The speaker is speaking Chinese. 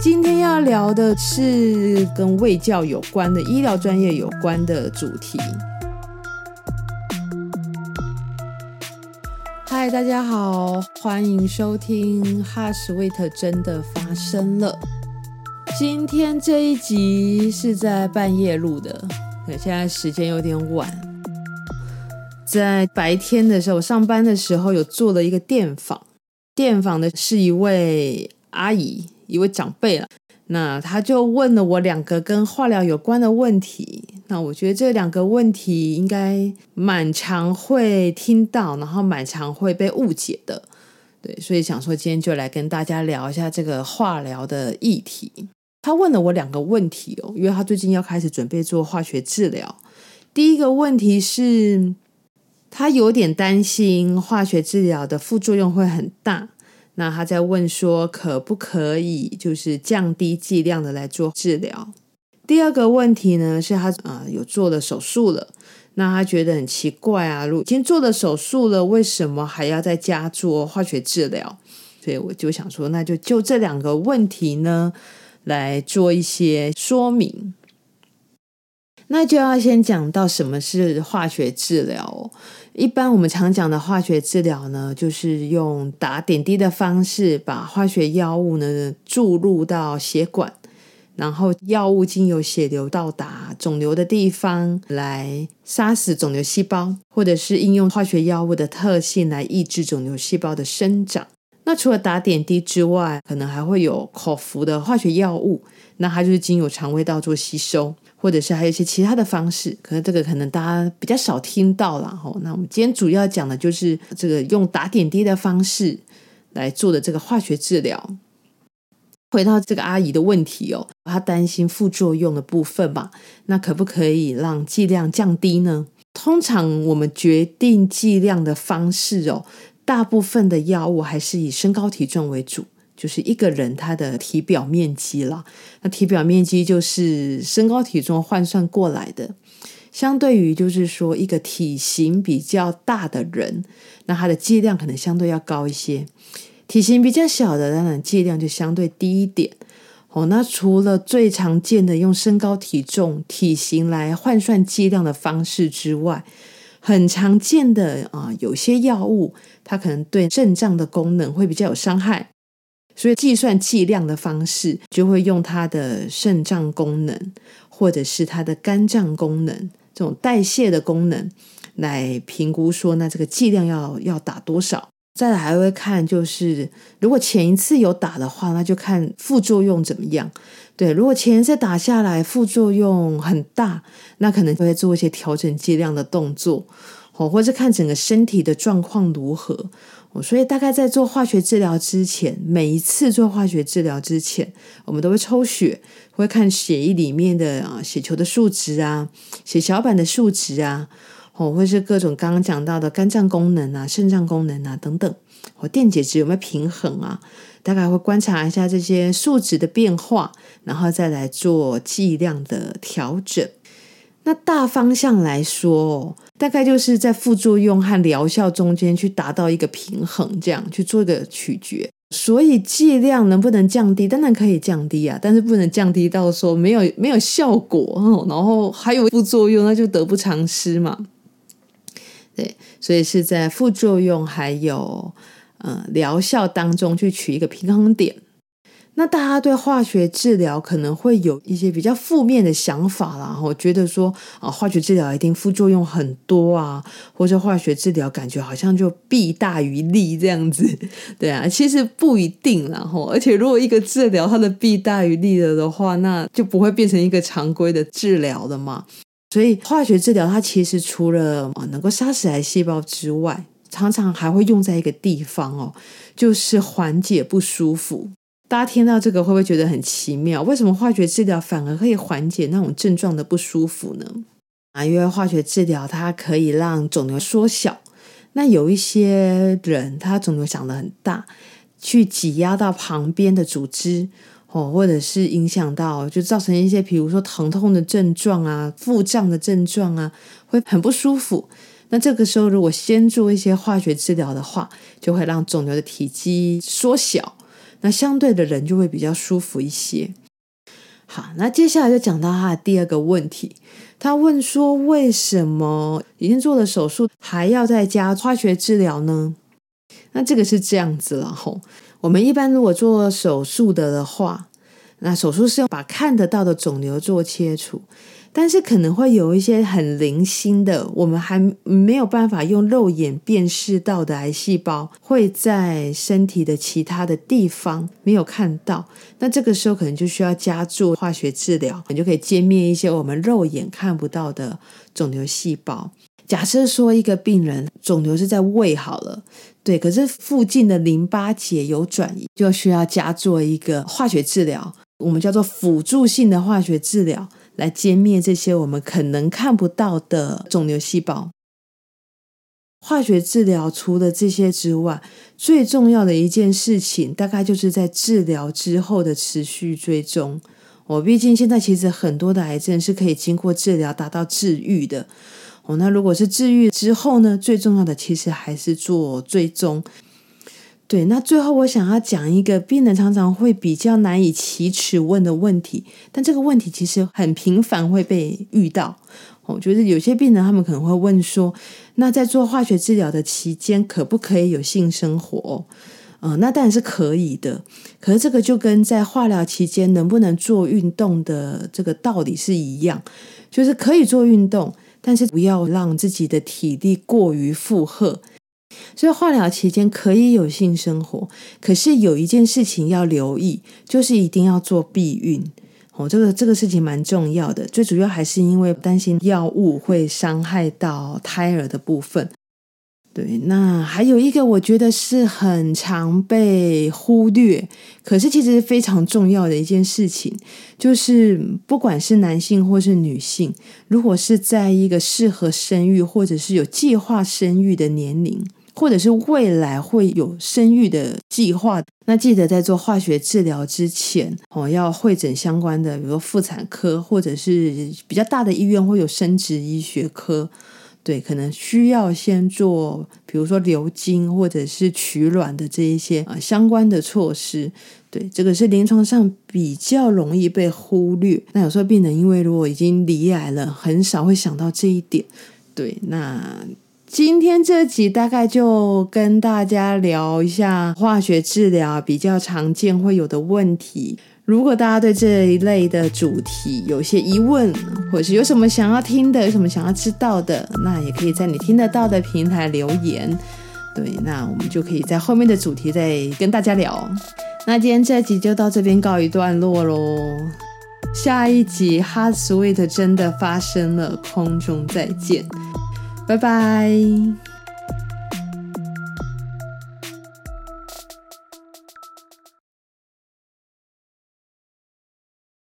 今天要聊的是跟卫教有关的、医疗专业有关的主题。嗨，大家好，欢迎收听《HeartSweet 真的发生了》。今天这一集是在半夜录的，对，现在时间有点晚。在白天的时候，我上班的时候有做了一个电访，电访的是一位阿姨，一位长辈了。那他就问了我两个跟化疗有关的问题。那我觉得这两个问题应该蛮常会听到，然后蛮常会被误解的。对，所以想说今天就来跟大家聊一下这个化疗的议题。他问了我两个问题哦，因为他最近要开始准备做化学治疗。第一个问题是。他有点担心化学治疗的副作用会很大，那他在问说可不可以就是降低剂量的来做治疗。第二个问题呢是他啊、呃、有做了手术了，那他觉得很奇怪啊，如果已经做了手术了，为什么还要在家做化学治疗？所以我就想说，那就就这两个问题呢来做一些说明。那就要先讲到什么是化学治疗。一般我们常讲的化学治疗呢，就是用打点滴的方式，把化学药物呢注入到血管，然后药物经由血流到达肿瘤的地方，来杀死肿瘤细胞，或者是应用化学药物的特性来抑制肿瘤细胞的生长。那除了打点滴之外，可能还会有口服的化学药物，那它就是经由肠胃道做吸收。或者是还有一些其他的方式，可能这个可能大家比较少听到了吼。那我们今天主要讲的就是这个用打点滴的方式来做的这个化学治疗。回到这个阿姨的问题哦，她担心副作用的部分吧？那可不可以让剂量降低呢？通常我们决定剂量的方式哦，大部分的药物还是以身高体重为主。就是一个人他的体表面积了，那体表面积就是身高体重换算过来的。相对于就是说一个体型比较大的人，那他的剂量可能相对要高一些；体型比较小的，当然剂量就相对低一点。哦，那除了最常见的用身高体重、体型来换算剂量的方式之外，很常见的啊，有些药物它可能对肾脏的功能会比较有伤害。所以计算剂量的方式，就会用它的肾脏功能，或者是它的肝脏功能，这种代谢的功能来评估说，那这个剂量要要打多少？再来还会看，就是如果前一次有打的话，那就看副作用怎么样。对，如果前一次打下来副作用很大，那可能就会做一些调整剂量的动作，哦，或者看整个身体的状况如何。所以，大概在做化学治疗之前，每一次做化学治疗之前，我们都会抽血，会看血液里面的啊血球的数值啊，血小板的数值啊，哦，或是各种刚刚讲到的肝脏功能啊、肾脏功能啊等等，或电解质有没有平衡啊？大概会观察一下这些数值的变化，然后再来做剂量的调整。那大方向来说，大概就是在副作用和疗效中间去达到一个平衡，这样去做一个取决。所以剂量能不能降低？当然可以降低啊，但是不能降低到说没有没有效果，然后还有副作用，那就得不偿失嘛。对，所以是在副作用还有呃疗效当中去取一个平衡点。那大家对化学治疗可能会有一些比较负面的想法啦，我觉得说啊，化学治疗一定副作用很多啊，或者化学治疗感觉好像就弊大于利这样子，对啊，其实不一定啦，吼，而且如果一个治疗它的弊大于利了的话，那就不会变成一个常规的治疗了嘛。所以化学治疗它其实除了能够杀死癌细胞之外，常常还会用在一个地方哦，就是缓解不舒服。大家听到这个会不会觉得很奇妙？为什么化学治疗反而可以缓解那种症状的不舒服呢？啊，因为化学治疗它可以让肿瘤缩小。那有一些人他肿瘤长得很大，去挤压到旁边的组织哦，或者是影响到，就造成一些比如说疼痛的症状啊、腹胀的症状啊，会很不舒服。那这个时候如果先做一些化学治疗的话，就会让肿瘤的体积缩小。那相对的人就会比较舒服一些。好，那接下来就讲到他的第二个问题，他问说，为什么已经做了手术还要再加化学治疗呢？那这个是这样子了吼，我们一般如果做手术的的话，那手术是要把看得到的肿瘤做切除。但是可能会有一些很零星的，我们还没有办法用肉眼辨识到的癌细胞，会在身体的其他的地方没有看到。那这个时候可能就需要加做化学治疗，你就可以歼灭一些我们肉眼看不到的肿瘤细胞。假设说一个病人肿瘤是在胃好了，对，可是附近的淋巴结有转移，就需要加做一个化学治疗，我们叫做辅助性的化学治疗。来歼灭这些我们可能看不到的肿瘤细胞。化学治疗除了这些之外，最重要的一件事情，大概就是在治疗之后的持续追踪。哦，毕竟现在其实很多的癌症是可以经过治疗达到治愈的。哦，那如果是治愈之后呢，最重要的其实还是做追踪。对，那最后我想要讲一个病人常常会比较难以启齿问的问题，但这个问题其实很频繁会被遇到。我觉得有些病人他们可能会问说，那在做化学治疗的期间，可不可以有性生活？呃，那当然是可以的。可是这个就跟在化疗期间能不能做运动的这个道理是一样，就是可以做运动，但是不要让自己的体力过于负荷。所以化疗期间可以有性生活，可是有一件事情要留意，就是一定要做避孕哦。这个这个事情蛮重要的，最主要还是因为担心药物会伤害到胎儿的部分。对，那还有一个我觉得是很常被忽略，可是其实非常重要的一件事情，就是不管是男性或是女性，如果是在一个适合生育或者是有计划生育的年龄。或者是未来会有生育的计划，那记得在做化学治疗之前哦，要会诊相关的，比如说妇产科，或者是比较大的医院会有生殖医学科，对，可能需要先做，比如说流经或者是取卵的这一些啊相关的措施，对，这个是临床上比较容易被忽略。那有时候病人因为如果已经离癌了，很少会想到这一点，对，那。今天这集大概就跟大家聊一下化学治疗比较常见会有的问题。如果大家对这一类的主题有些疑问，或是有什么想要听的，有什么想要知道的，那也可以在你听得到的平台留言。对，那我们就可以在后面的主题再跟大家聊。那今天这集就到这边告一段落喽。下一集 Heart Sweet 真的发生了，空中再见。拜拜。